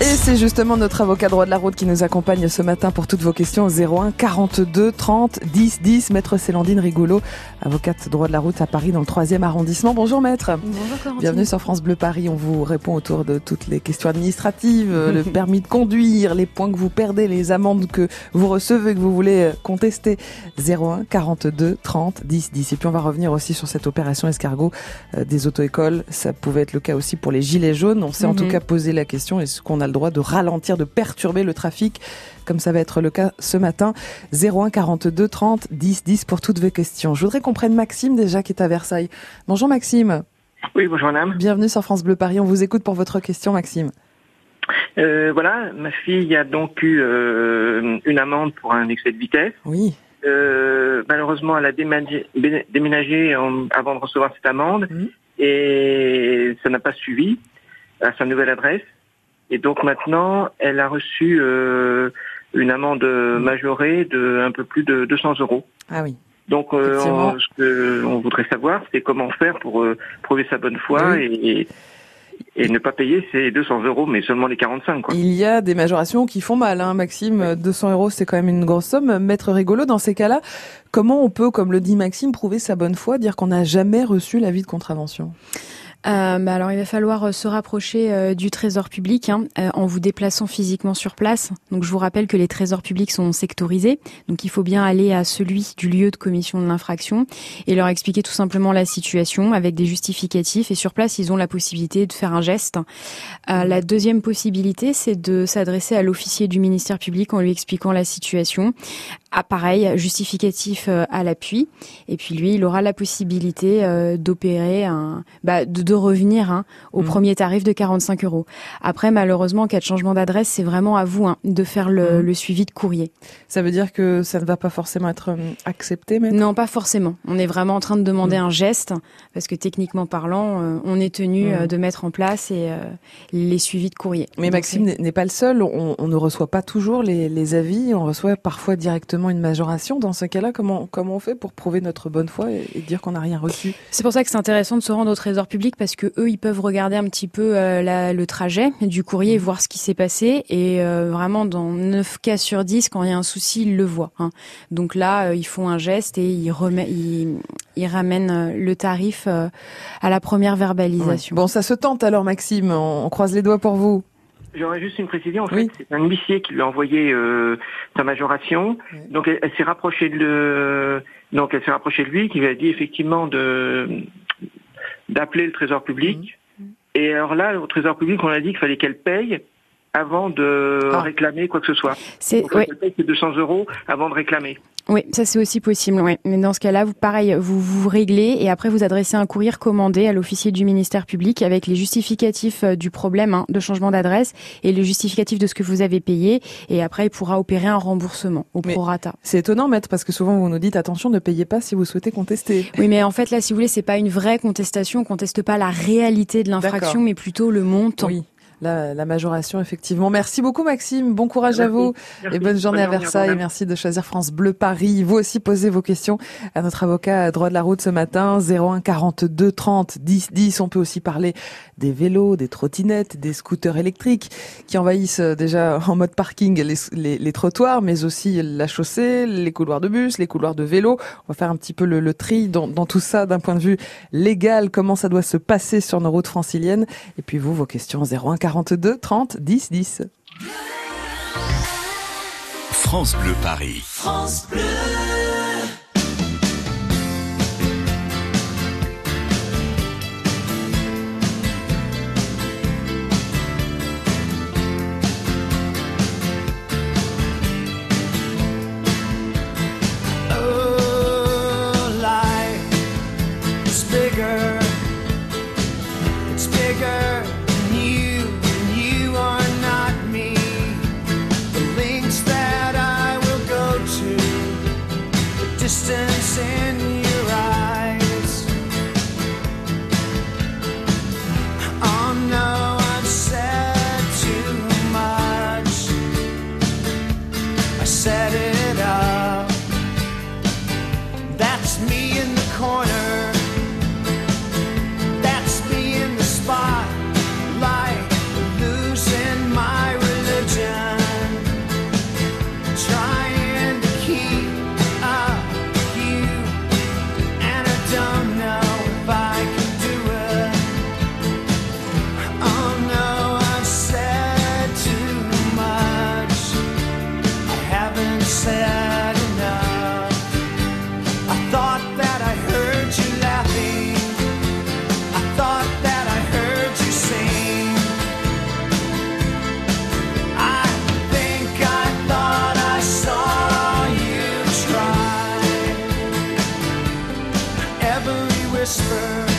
Et c'est justement notre avocat droit de la route qui nous accompagne ce matin pour toutes vos questions 01 42 30 10 10. Maître Célandine Rigolo, avocate droit de la route à Paris dans le 3e arrondissement. Bonjour maître. Bonjour Corentine. Bienvenue sur France Bleu Paris. On vous répond autour de toutes les questions administratives, le permis de conduire, les points que vous perdez, les amendes que vous recevez, que vous voulez contester. 01 42 30 10 10. Et puis on va revenir aussi sur cette opération escargot euh, des auto-écoles. Ça pouvait être le cas aussi pour les gilets jaunes. On s'est en tout cas posé la question est-ce qu'on a le droit de ralentir, de perturber le trafic comme ça va être le cas ce matin? 01 42 30 10 10 pour toutes vos questions. Je voudrais qu'on prenne Maxime déjà qui est à Versailles. Bonjour Maxime. Oui, bonjour madame. Bienvenue sur France Bleu Paris. On vous écoute pour votre question Maxime. Euh, voilà, ma fille a donc eu euh, une amende pour un excès de vitesse. Oui. Euh, malheureusement, elle a déménagé, déménagé en, avant de recevoir cette amende Mhm. et ça n'a pas suivi à sa nouvelle adresse. Et donc maintenant, elle a reçu euh, une amende majorée de un peu plus de 200 euros. Ah oui. Donc, euh, on- ce que on voudrait savoir, c'est comment faire pour euh, prouver sa bonne foi Oui. et, et, et ne pas payer ces 200 euros, mais seulement les 45. Quoi. Il y a des majorations qui font mal, hein, Maxime. 200 euros, c'est quand même une grosse somme. Maître rigolo, dans ces cas-là, comment on peut, comme le dit Maxime, prouver sa bonne foi, dire qu'on n'a jamais reçu l'avis de contravention? Euh, bah alors il va falloir euh, se rapprocher euh, du trésor public hein, en vous déplaçant physiquement sur place. Donc je vous rappelle que les trésors publics sont sectorisés, donc il faut bien aller à celui du lieu de commission de l'infraction et leur expliquer tout simplement la situation avec des justificatifs. Et sur place, ils ont la possibilité de faire un geste. La deuxième possibilité, c'est de s'adresser à l'officier du ministère public en lui expliquant la situation. Ah, pareil, justificatif euh, à l'appui. Et puis lui, il aura la possibilité euh, d'opérer un, bah, de, de revenir hein, au Mhm. premier tarif de 45 euros. Après, malheureusement, en cas de changement d'adresse, c'est vraiment à vous hein, de faire le, Mhm. le suivi de courrier. Ça veut dire que ça ne va pas forcément être euh, accepté, Maître? Non, pas forcément. On est vraiment en train de demander Mhm. un geste parce que techniquement parlant, on est tenu de mettre en place et euh, les suivis de courrier. Mais Donc, Maxime n'est n'est pas le seul. On, on ne reçoit pas toujours les, les avis. On reçoit parfois directement une majoration. Dans ce cas-là, comment, comment on fait pour prouver notre bonne foi et, et dire qu'on n'a rien reçu? C'est pour ça que c'est intéressant de se rendre au trésor public parce que eux, ils peuvent regarder un petit peu euh, la- le trajet du courrier voir ce qui s'est passé. Et euh, vraiment, dans 9 cas sur 10, quand il y a un souci, ils le voient. hein. Donc là, euh, ils font un geste et ils, remet, ils, ils ramènent le tarif à la première verbalisation. Bon, ça se tente alors, Maxime. On, on croise les doigts pour vous. J'aurais juste une précision. En Oui. fait, c'est un huissier qui lui a envoyé euh, sa majoration. Oui. Donc, elle, elle s'est rapprochée de le... donc elle s'est rapprochée de lui, qui lui a dit effectivement de d'appeler le Trésor public. Mhm. Et alors là, au Trésor public, on a dit qu'il fallait qu'elle paye avant de Ah. réclamer quoi que ce soit. C'est ses 200 euros avant de réclamer. Oui, ça c'est aussi possible. Ouais. Mais dans ce cas-là, vous pareil, vous vous réglez et après vous adressez un courrier recommandé à l'officier du ministère public avec les justificatifs euh, du problème hein, de changement d'adresse et le justificatif de ce que vous avez payé. Et après, il pourra opérer un remboursement au Mais- prorata. C'est étonnant, Maître, parce que souvent vous nous dites attention, ne payez pas si vous souhaitez contester. Oui, mais en fait là, si vous voulez, c'est pas une vraie contestation. On conteste pas la réalité de l'infraction, mais plutôt le montant. Oui, la, la majoration, effectivement. Merci beaucoup, Maxime. Bon courage à vous. Merci. Et bonne journée à Versailles. Merci de choisir France Bleu Paris. Vous aussi posez vos questions à notre avocat à droit de la route ce matin. 01 42 30 10 10. On peut aussi parler des vélos, des trottinettes, des scooters électriques qui envahissent euh, déjà en mode parking les, les- les trottoirs, mais aussi la chaussée, les couloirs de bus, les couloirs de vélo. On va faire un petit peu le, le tri dans, dans tout ça d'un point de vue légal, comment ça doit se passer sur nos routes franciliennes. Et puis vous, vos questions 01 42 30 10 10. France Bleu Paris. Oh, whisper.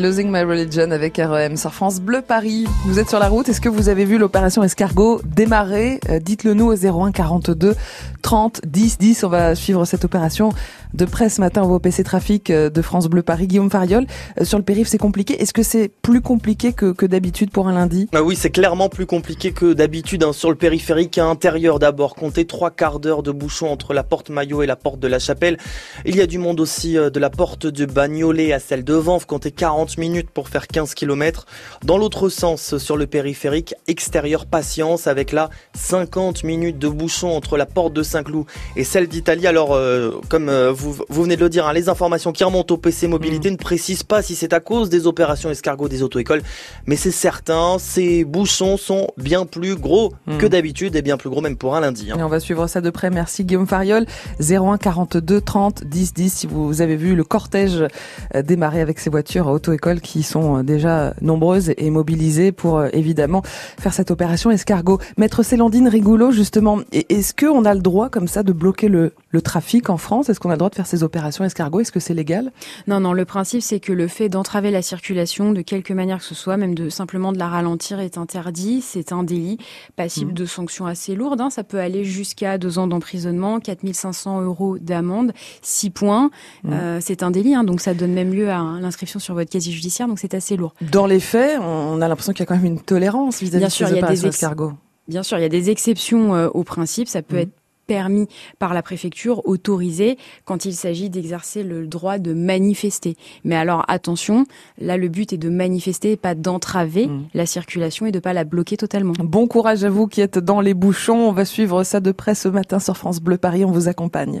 Losing My Religion avec REM sur France Bleu Paris. Vous êtes sur la route. Est-ce que vous avez vu l'opération Escargot démarrer? Euh, Dites-le nous au 01 42 30 10 10. On va suivre cette opération de près ce matin au PC Trafic euh, de France Bleu Paris. Guillaume Fariol, euh, sur le périph', c'est compliqué. Est-ce que c'est plus compliqué que, d'habitude pour un lundi? Ah oui, c'est clairement plus compliqué que d'habitude hein, sur le périphérique intérieur d'abord. Comptez trois quarts d'heure de bouchon entre la porte Maillot et la porte de la Chapelle. Il y a du monde aussi de la porte de Bagnolet à celle de Vanves. Comptez 40 minutes pour faire 15 km. Dans l'autre sens, sur le périphérique extérieur, patience avec là 50 minutes de bouchon entre la porte de Saint-Cloud et celle d'Italie. Alors, euh, comme euh, vous, vous venez de le dire, hein, les informations qui remontent au PC Mobilité ne précisent pas si c'est à cause des opérations escargots des auto-écoles, mais c'est certain, ces bouchons sont bien plus gros Mm. que d'habitude et bien plus gros même pour un lundi. hein. Et on va suivre ça de près. Merci Guillaume Fariol. 01 42 30 10 10 si vous avez vu le cortège euh, démarrer avec ces voitures auto-école qui sont euh, déjà nombreuses et mobilisées pour euh, évidemment faire cette opération escargot. Maître Célandine Rigoulot, justement, est-ce qu'on a le droit comme ça de bloquer le, le trafic en France? Est-ce qu'on a le droit de faire ces opérations escargot Est-ce que c'est légal? Non, non, le principe, c'est que le fait d'entraver la circulation de quelque manière que ce soit, même de simplement de la ralentir, est interdit. C'est un délit passible Mhm. de sanctions assez lourdes. hein. Ça peut aller jusqu'à deux ans d'emprisonnement, 4500 euros d'amende, 6 points. Mhm. Euh, c'est un délit, hein, donc ça donne même lieu à hein, l'inscription sur votre casier judiciaire, donc c'est assez lourd. Dans les faits, on a l'impression qu'il y a quand même une tolérance vis-à-vis Bien de sûr, ces il y a des opérations ex- escargot. Bien sûr, il y a des exceptions euh, au principe. Ça peut Mhm. être permis par la préfecture, autorisé quand il s'agit d'exercer le droit de manifester. Mais alors attention, là le but est de manifester, pas d'entraver Mhm. la circulation et de pas la bloquer totalement. Bon courage à vous qui êtes dans les bouchons. On va suivre ça de près ce matin sur France Bleu Paris. On vous accompagne.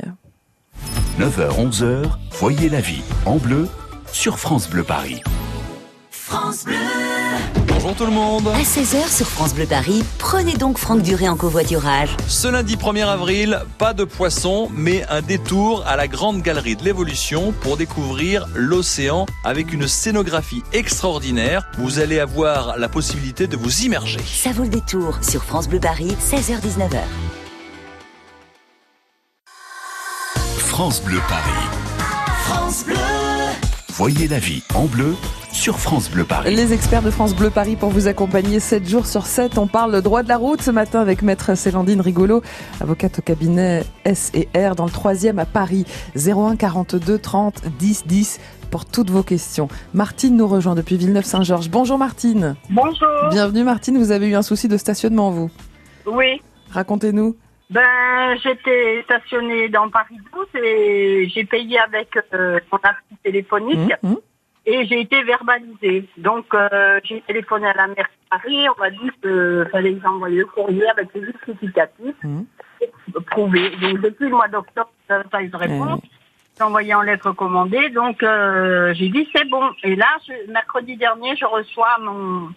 9h, 11h, voyez la vie en bleu sur France Bleu Paris. Bonjour tout le monde À 16h sur France Bleu Paris, prenez donc Franck Duré en covoiturage. Ce lundi 1er avril, pas de poisson, mais un détour à la Grande Galerie de l'Évolution pour découvrir l'océan avec une scénographie extraordinaire. Vous allez avoir la possibilité de vous immerger. Ça vaut le détour sur France Bleu Paris, 16h-19h. France Bleu Paris. France Bleu Voyez la vie en bleu sur France Bleu Paris. Les experts de France Bleu Paris pour vous accompagner 7 jours sur 7. On parle droit de la route ce matin avec maître Célandine Rigolo, avocate au cabinet S et R dans le 3e à Paris. 01 42 30 10 10 pour toutes vos questions. Martine nous rejoint depuis Villeneuve-Saint-Georges. Bonjour Martine. Bonjour. Bienvenue Martine, vous avez eu un souci de stationnement vous? Oui. Racontez-nous. Ben, j'étais stationnée dans Paris 12 et j'ai payé avec euh, mon appli téléphonique Mmh, mmh. et j'ai été verbalisée. Donc, euh, j'ai téléphoné à la mairie de Paris. On m'a dit qu'il fallait les envoyer le courrier avec le justificatif Mhm. prouvé. Donc, depuis le mois d'octobre, ça pas eu de réponse. J'ai envoyé en lettre commandée. Donc, euh, j'ai dit c'est bon. Et là, je- mercredi dernier, je reçois mon,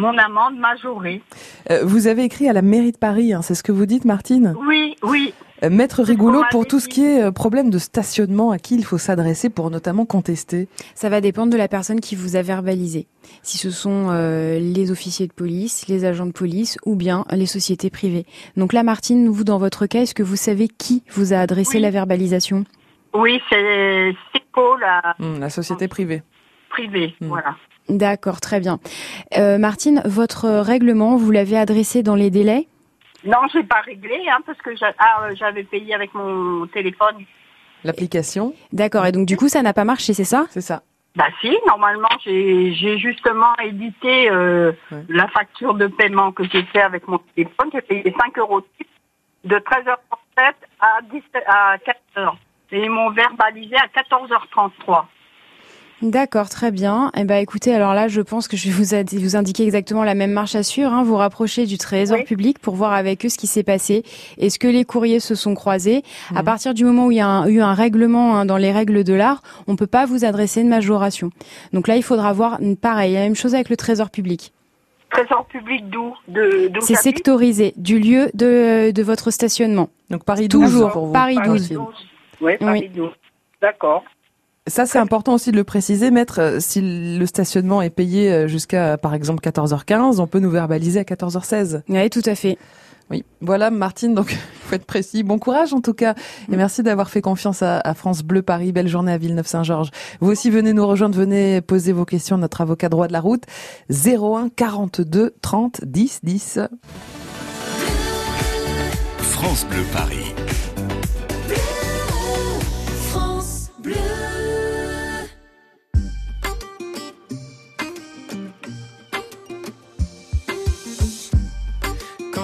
mon amende majorée. Euh, vous avez écrit à la mairie de Paris, hein, c'est ce que vous dites Martine Oui, oui. Euh, Maître m'avait pour tout ce qui est euh, problème de stationnement, à qui il faut s'adresser pour notamment contester Ça va dépendre de la personne qui vous a verbalisé. Si ce sont euh, les officiers de police, les agents de police ou bien les sociétés privées. Donc là, Martine, vous, dans votre cas, est-ce que vous savez qui vous a adressé Oui. la verbalisation? Oui, c'est SECO, la Hum, La société privée. privée. Hmm. Voilà. D'accord, très bien. Euh, Martine, votre règlement, vous l'avez adressé dans les délais? Non, j'ai pas réglé, hein, parce que ah, euh, j'avais payé avec mon téléphone. L'application, D'accord, et donc du coup, ça n'a pas marché, c'est ça? C'est ça. Bah si, normalement, j'ai j'ai justement édité euh, Ouais. la facture de paiement que j'ai fait avec mon téléphone. J'ai payé 5 euros de 13h37 à, 17, à 4h. Et ils m'ont verbalisé à 14h33. D'accord, très bien. Eh ben, écoutez, alors là, je pense que je vais vous, vous indiquer exactement la même marche à suivre. Hein, vous rapprocher du Trésor Oui. public pour voir avec eux ce qui s'est passé. Est-ce que les courriers se sont croisés? À partir du moment où il y a un- eu un règlement hein, dans les règles de l'art, on peut pas vous adresser une majoration. Donc là, il faudra voir une- pareil, la même chose avec le Trésor public. Trésor public d'où? De, d'où C'est sectorisé du lieu de, de votre stationnement. Donc Paris 12 Toujours, pour vous. Paris Paris 12. 12. Oui, Paris 12. D'accord. Ça, c'est important aussi de le préciser, maître. euh, Si le stationnement est payé euh, jusqu'à, par exemple, 14h15, on peut nous verbaliser à 14h16. Oui, tout à fait. Oui, voilà, Martine. Donc, il faut être précis. Bon courage, en tout cas. Mm. Et merci d'avoir fait confiance à, à France Bleu Paris. Belle journée à Villeneuve-Saint-Georges. Vous aussi, venez nous rejoindre. Venez poser vos questions à notre avocat droit de la route. 01 42 30 10 10. France Bleu Paris.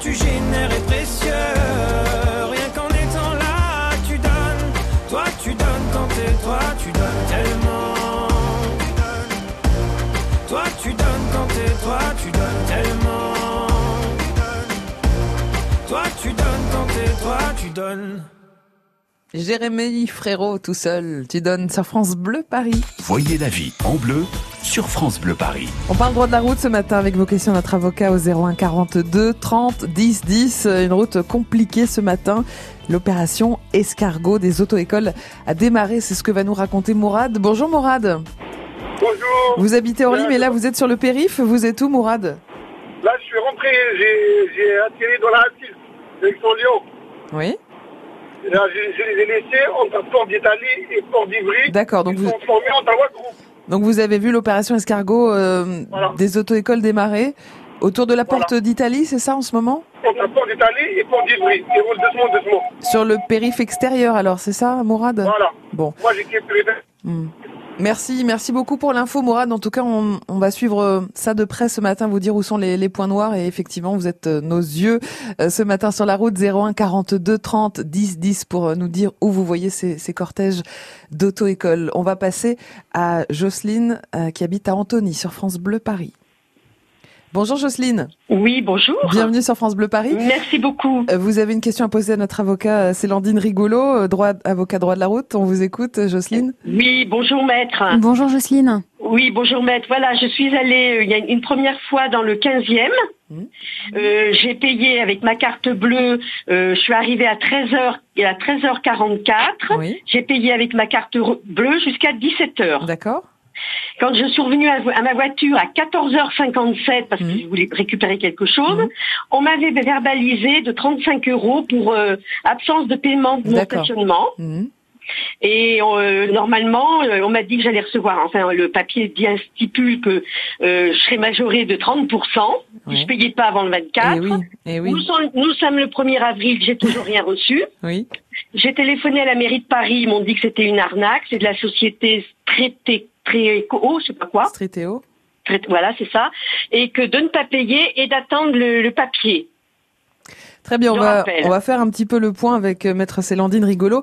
Tu génères est précieux. Rien qu'en étant là, tu donnes. Toi, tu donnes quand t'es toi, tu donnes tellement. Toi, tu donnes quand t'es toi, tu donnes tellement. Toi, tu donnes quand t'es toi, tu donnes. Jérémy Frérot tout seul, tu donnes sur France Bleu Paris. Voyez la vie en bleu sur France Bleu Paris. On parle droit de la route ce matin avec vos questions notre avocat au 01 42 30 10 10. Une route compliquée ce matin. L'opération escargot des auto-écoles a démarré. C'est ce que va nous raconter Mourad. Bonjour Mourad. Bonjour. Vous habitez Orly, mais là vous êtes sur le périph. Vous êtes où Mourad? Là, je suis rentré, j'ai j'ai atterri dans la Hastille, avec son Lyon. Oui. Là, je, je les ai laissés entre Port d'Italie et Port d'Ivry. D'accord, donc Ils vous- sont formés en trois groupes. Donc vous avez vu l'opération escargot euh, Voilà. des auto-écoles démarrer autour de la porte d'Italie, c'est ça en ce moment? Entre Port d'Italie et Port d'Ivry. Ils roulent doucement, doucement. Sur le périph extérieur alors, c'est ça Mourad? Voilà. Bon. Moi, j'ai quitté Hmm. Merci, merci beaucoup pour l'info, Mourad. En tout cas, on, va suivre euh, ça de près ce matin, vous dire où sont les, points noirs. Et effectivement, vous êtes euh, nos yeux euh, ce matin sur la route 01 42 30 10 10 pour nous dire où vous voyez ces, ces cortèges d'auto-école. On va passer à Jocelyne qui habite à Antony sur France Bleu Paris. Bonjour Jocelyne. Oui, bonjour. Bienvenue sur France Bleu Paris. Merci beaucoup. Euh, Vous avez une question à poser à notre avocat euh, Célandine Rigolo, euh, droit, avocat droit de la route. On vous écoute, Jocelyne. Oui, bonjour maître. Bonjour Jocelyne. Oui, bonjour maître. Voilà, je suis allée il y a une première fois dans le 15e. Euh, j'ai payé avec ma carte bleue. euh, je suis arrivée à 13h et à 13h44. J'ai payé avec ma carte bleue jusqu'à 17h. D'accord. Quand je suis revenue à, ma voiture à 14h57 parce que je voulais récupérer quelque chose, on m'avait verbalisé de 35 euros pour euh, absence de paiement de mon stationnement. Mhm. Et euh, normalement, euh, on m'a dit que j'allais recevoir, enfin le papier bien stipule que euh, je serais majorée de 30%, si je payais pas avant le 24. Eh oui, eh oui. Nous, sommes, nous sommes le 1er avril, j'ai toujours rien reçu. Oui. J'ai téléphoné à la mairie de Paris, ils m'ont dit que c'était une arnaque, c'est de la société Trété, Tréco, je sais pas quoi. Voilà, c'est ça. Et que de ne pas payer et d'attendre le, le papier. Très bien, on va, rappelle. on va faire un petit peu le point avec euh, Maître Célandine Rigolo.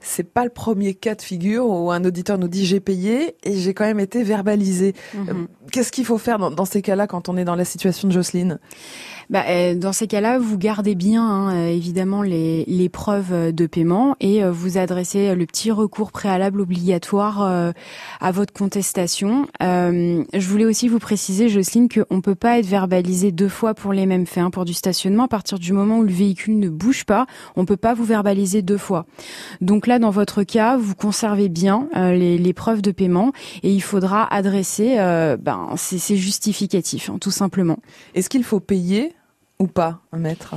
C'est pas le premier cas de figure où un auditeur nous dit j'ai payé et j'ai quand même été verbalisé. Euh, Qu'est-ce qu'il faut faire dans, dans ces cas-là quand on est dans la situation de Jocelyne? Bah, euh, dans ces cas-là, vous gardez bien hein, euh, évidemment les, les preuves euh, de paiement et vous adressez le petit recours préalable obligatoire euh, à votre contestation. Euh, je voulais aussi vous préciser, Jocelyne, qu'on peut pas être verbalisé deux fois pour les mêmes faits. hein. Pour du stationnement, à partir du moment où le véhicule ne bouge pas, on peut pas vous verbaliser deux fois. Donc là, dans votre cas, vous conservez bien euh, les, les preuves de paiement et il faudra adresser ben, ces, ces justificatifs, hein, tout simplement. Est-ce qu'il faut payer ou pas, un maître?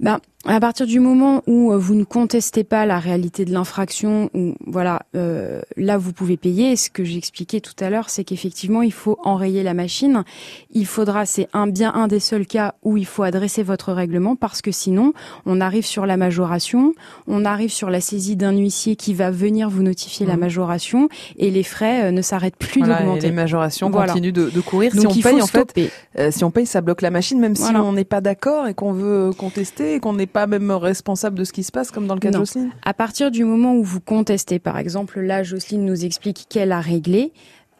Ben, à partir du moment où euh, vous ne contestez pas la réalité de l'infraction, ou voilà, euh, là vous pouvez payer. Ce que j'expliquais tout à l'heure, c'est qu'effectivement il faut enrayer la machine. Il faudra, c'est un bien un des seuls cas où il faut adresser votre règlement parce que sinon on arrive sur la majoration, on arrive sur la saisie d'un huissier qui va venir vous notifier la Mhm. majoration et les frais euh, ne s'arrêtent plus Voilà, d'augmenter. les majorations Voilà. continuent de, de courir. Donc, si on paye, en fait, euh, si on paye, ça bloque la machine, même Voilà. si on n'est pas d'accord et qu'on veut contester et qu'on n'est pas même responsable de ce qui se passe, comme dans le cas de. Jocelyne? À partir du moment où vous contestez, par exemple, là, Jocelyne nous explique qu'elle a réglé,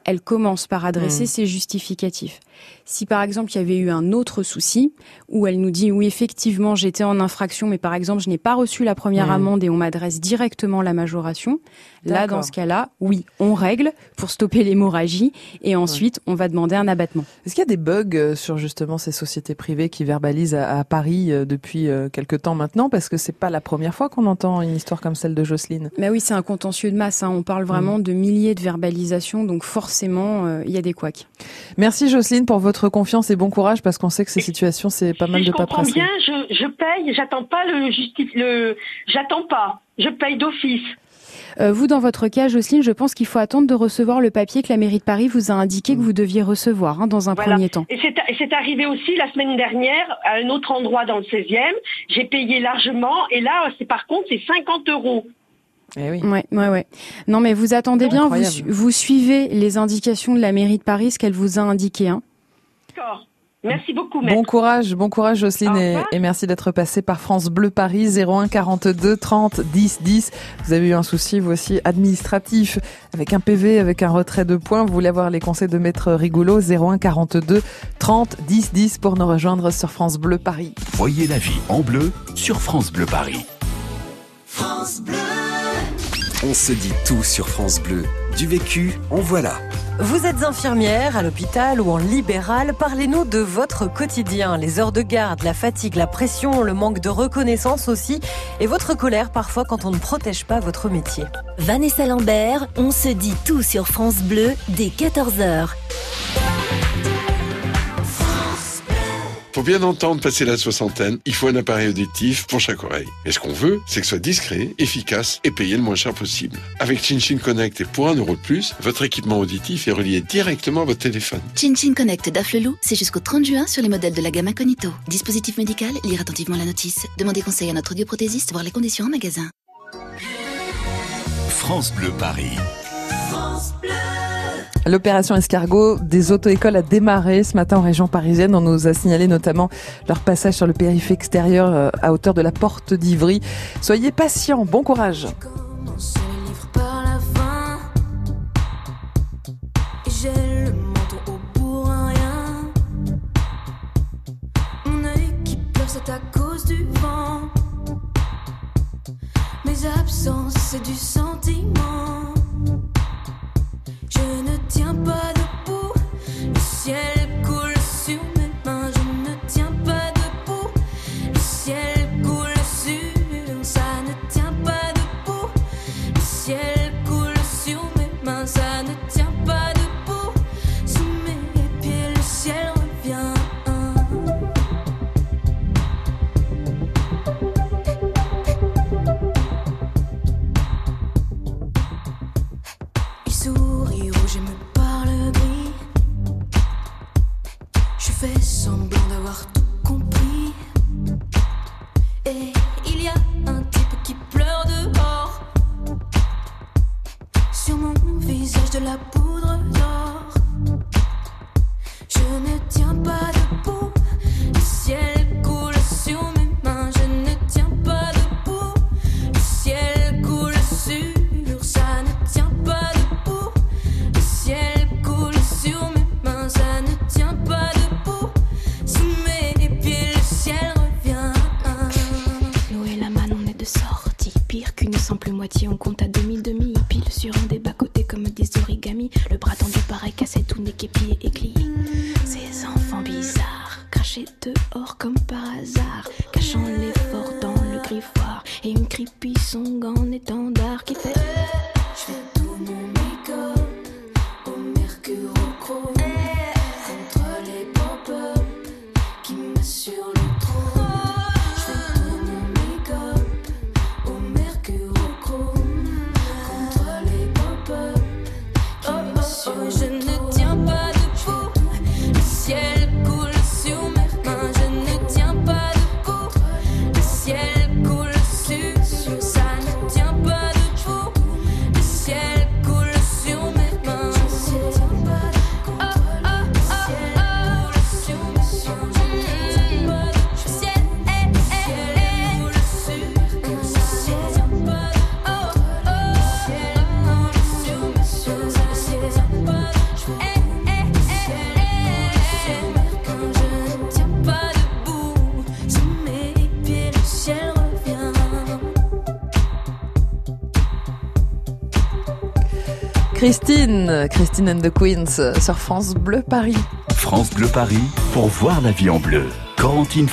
elle commence par adresser Mm. ses justificatifs. Si par exemple il y avait eu un autre souci où elle nous dit oui effectivement j'étais en infraction mais par exemple je n'ai pas reçu la première Mm. amende et on m'adresse directement la majoration, là dans ce cas-là oui on règle pour stopper l'hémorragie et ensuite on va demander un abattement. Est-ce qu'il y a des bugs euh, sur justement ces sociétés privées qui verbalisent à, à Paris euh, depuis euh, quelque temps maintenant? Parce que c'est pas la première fois qu'on entend une histoire comme celle de Jocelyne. Mais oui c'est un contentieux de masse, hein. on parle Mm. vraiment de milliers de verbalisations donc forcément euh, il y a des couacs. Merci Jocelyne pour votre confiance et bon courage parce qu'on sait que ces situations c'est pas mal si de je comprends paperasserie. bien, je, je paye, j'attends pas le justif, le, j'attends pas, je paye d'office. Euh, vous, dans votre cas, Jocelyne, je pense qu'il faut attendre de recevoir le papier que la mairie de Paris vous a indiqué que vous deviez recevoir hein, dans un Voilà. premier temps. Et c'est et c'est arrivé aussi la semaine dernière à un autre endroit dans le 16e. J'ai payé largement et là, c'est par contre, c'est 50 euros. Eh oui. Ouais, ouais, ouais. Non, mais vous attendez bien, vous, Incroyable. su- vous suivez les indications de la mairie de Paris, ce qu'elle vous a indiqué. Hein. D'accord. Merci beaucoup, Bon maître. courage, bon courage Jocelyne et, merci d'être passé par France Bleu Paris 01 42 30 10 10. Vous avez eu un souci vous aussi administratif avec un PV, avec un retrait de points. Vous voulez avoir les conseils de maître Rigolo 01 42 30 10 10 pour nous rejoindre sur France Bleu Paris. Voyez la vie en bleu sur France Bleu Paris. On se dit tout sur France Bleu. Du vécu, en voilà. Vous êtes infirmière à l'hôpital ou en libéral, parlez-nous de votre quotidien, les heures de garde, la fatigue, la pression, le manque de reconnaissance aussi, et votre colère parfois quand on ne protège pas votre métier. Vanessa Lambert, on se dit tout sur France Bleu dès 14h. Pour bien entendre passer la soixantaine, il faut un appareil auditif pour chaque oreille. Et ce qu'on veut, c'est que ce soit discret, efficace et payé le moins cher possible. Avec ChinChin Connect et pour un euro de plus, votre équipement auditif est relié directement à votre téléphone. Chin Chin Connect d'Afflelou, c'est jusqu'au 30 juin sur les modèles de la gamme Incognito. Dispositif médical, lire attentivement la notice. Demandez conseil à notre audioprothésiste, voir les conditions en magasin. France Bleu Paris. L'opération escargot des auto-écoles a démarré ce matin en région parisienne. On nous a signalé notamment leur passage sur le périph' extérieur euh, à hauteur de la porte d'Ivry. Soyez patients, bon courage. Christine, Christine and the Queens sur France Bleu Paris. France Bleu Paris pour voir la vie en bleu.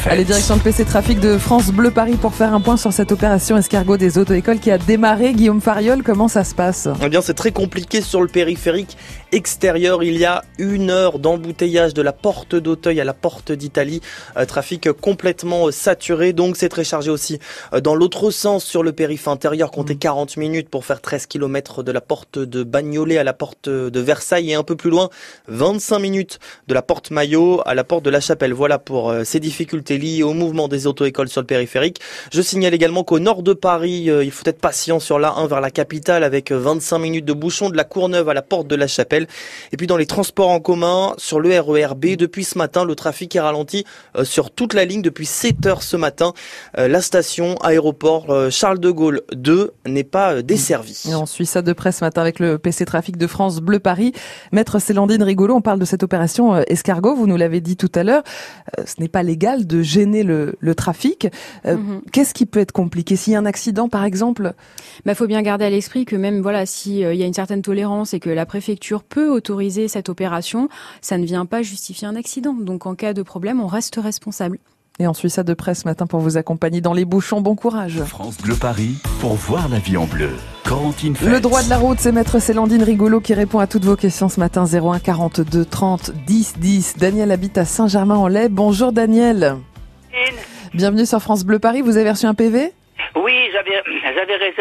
Allez, direction le PC Trafic de France Bleu Paris pour faire un point sur cette opération escargot des auto-écoles qui a démarré. Guillaume Fariol, comment ça se passe? Eh bien, c'est très compliqué sur le périphérique extérieur. Il y a une heure d'embouteillage de la porte d'Auteuil à la porte d'Italie. Euh, trafic complètement euh, saturé. Donc, c'est très chargé aussi euh, dans l'autre sens sur le périph' intérieur. Comptez 40 minutes pour faire 13 km de la porte de Bagnolet à la porte de Versailles et un peu plus loin, 25 minutes de la porte Maillot à la porte de la Chapelle. Voilà pour ces difficultés liées au mouvement des auto-écoles sur le périphérique. Je signale également qu'au nord de Paris, il faut être patient sur la 1 vers la capitale avec euh, 25 minutes de bouchon de la Courneuve à la porte de la Chapelle. Et puis dans les transports en commun, sur le RERB, depuis ce matin, le trafic est ralenti euh, sur toute la ligne depuis 7 heures ce matin. Euh, la station aéroport euh, Charles de Gaulle 2 n'est pas desservie. Et on suit ça de près ce matin avec le PC Trafic de France Bleu Paris. Maître Célandine Rigolo, on parle de cette opération escargot, vous nous l'avez dit tout à l'heure. Ce n'est pas légal de gêner le, le trafic. Euh, Mhm. Qu'est-ce qui peut être compliqué? S'il y a un accident, par exemple? Bah, faut bien garder à l'esprit que même voilà, si euh, il y a une certaine tolérance et que la préfecture peut autoriser cette opération, ça ne vient pas justifier un accident. Donc en cas de problème, on reste responsable. Et on suit ça de près ce matin pour vous accompagner dans les bouchons. Bon courage. France Bleu Paris pour voir la vie en bleu. Le droit de la route, c'est Maître Célandine Rigolo qui répond à toutes vos questions ce matin. 01 42 30 10 10. Daniel habite à Saint-Germain-en-Laye. Bonjour Daniel. Bienvenue sur France Bleu Paris. Vous avez reçu un PV Oui, j'avais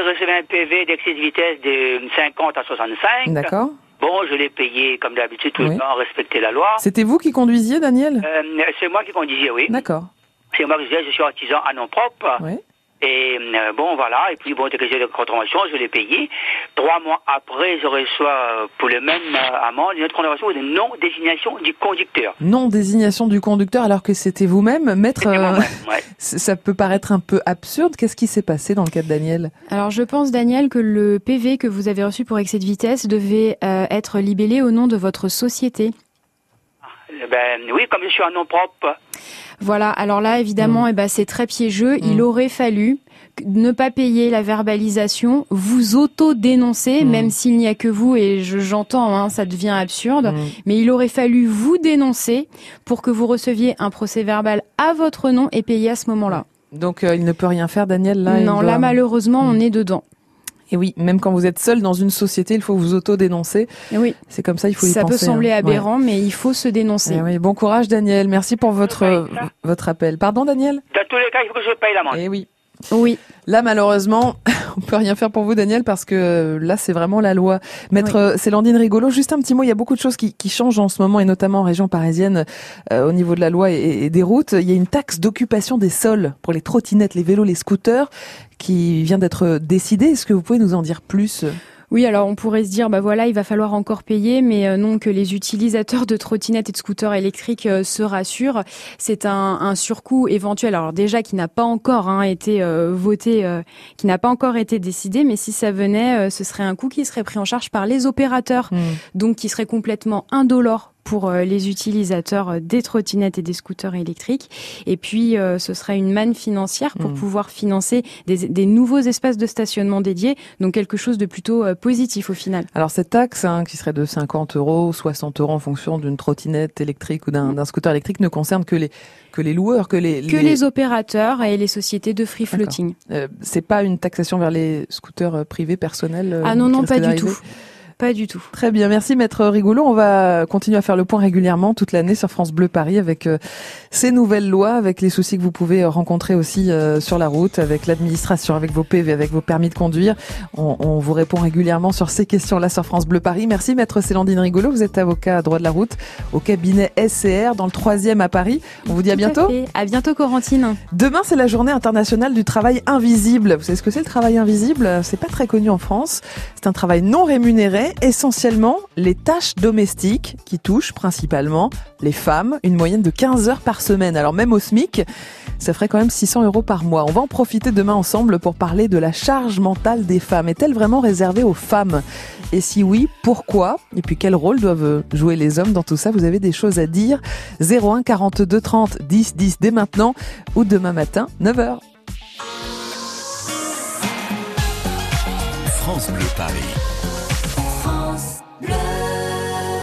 reçu un PV d'excès de vitesse de 50 à 65. D'accord. Bon, je l'ai payé comme d'habitude tout le temps, respecter la loi. C'était vous qui conduisiez, Daniel? Euh, c'est moi qui conduisais, oui. D'accord. C'est moi qui disais, je suis artisan à nom propre. Oui. Et euh, bon, voilà. Et puis, bon, dès que j'ai de contravention, je l'ai payé. Trois mois après, je reçois euh, pour le même euh, amende une autre contravention de non-désignation du conducteur. Non désignation du conducteur alors que c'était vous-même. Maître, euh, Ouais. ça peut paraître un peu absurde. Qu'est-ce qui s'est passé dans le cas de Daniel? Alors je pense Daniel que le PV que vous avez reçu pour excès de vitesse devait euh, être libellé au nom de votre société. Eh Ben oui, comme je suis à nom propre. Voilà, alors là évidemment eh ben, c'est très piégeux, il aurait fallu ne pas payer la verbalisation, vous auto-dénoncer, même s'il n'y a que vous, et je- j'entends, hein, ça devient absurde, mais il aurait fallu vous dénoncer pour que vous receviez un procès verbal à votre nom et payer à ce moment-là. Donc euh, il ne peut rien faire, Daniel. Là, non, doit- là malheureusement on est dedans. Et oui, même quand vous êtes seul dans une société, il faut vous auto-dénoncer. Oui. C'est comme ça, il faut y Ça penser. peut sembler hein. aberrant, mais il faut se dénoncer. Ouais. Eh oui, bon courage, Daniel. Merci pour votre euh, votre appel. Pardon, Daniel? Dans tous les cas, il faut que je paye l'amende. Eh oui. Oui. Là, malheureusement, on peut rien faire pour vous, Daniel, parce que euh, là, c'est vraiment la loi. Maître euh, Célandine Rigolo, juste un petit mot. Il y a beaucoup de choses qui, qui changent en ce moment, et notamment en région parisienne, euh, au niveau de la loi et, et des routes. Il y a une taxe d'occupation des sols pour les trottinettes, les vélos, les scooters, qui vient d'être décidée. Est-ce que vous pouvez nous en dire plus? Oui, alors on pourrait se dire, bah voilà, il va falloir encore payer, mais euh, non, que les utilisateurs de trottinettes et de scooters électriques euh, se rassurent. C'est un, un surcoût éventuel, alors déjà qui n'a pas encore hein, été euh, voté, euh, qui n'a pas encore été décidé, mais si ça venait, euh, ce serait un coût qui serait pris en charge par les opérateurs, donc qui serait complètement indolore pour euh, les utilisateurs euh, des trottinettes et des scooters électriques. Et puis, euh, ce serait une manne financière pour Mm. pouvoir financer des, des nouveaux espaces de stationnement dédiés, donc quelque chose de plutôt euh, positif au final. Alors cette taxe, hein, qui serait de 50 euros, 60 euros en fonction d'une trottinette électrique ou d'un d'un scooter électrique, ne concerne que les que les loueurs, que les Que les opérateurs et les sociétés de free floating. Euh, c'est pas une taxation vers les scooters privés personnels. Ah non, non, pas du tout. Pas du tout. Très bien, merci Maître Rigolo. On va continuer à faire le point régulièrement toute l'année sur France Bleu Paris avec euh, ces nouvelles lois, avec les soucis que vous pouvez euh, rencontrer aussi euh, sur la route, avec l'administration, avec vos PV, avec vos permis de conduire. On, on vous répond régulièrement sur ces questions-là sur France Bleu Paris. Merci Maître Célandine Rigolo. Vous êtes avocat à droit de la route au cabinet SCR dans le troisième à Paris. On vous dit à Tout bientôt. fait. À bientôt, Corentine. Demain, c'est la journée internationale du travail invisible. Vous savez ce que c'est le travail invisible? C'est pas très connu en France. C'est un travail non rémunéré, essentiellement les tâches domestiques qui touchent principalement les femmes, une moyenne de 15 heures par semaine. Alors même au SMIC, ça ferait quand même 600 euros par mois. On va en profiter demain ensemble pour parler de la charge mentale des femmes. Est-elle vraiment réservée aux femmes? Et si oui, pourquoi? Et puis quel rôle doivent jouer les hommes dans tout ça? Vous avez des choses à dire 01 42 30 10 10 dès maintenant ou demain matin 9h. France Bleu Paris. love.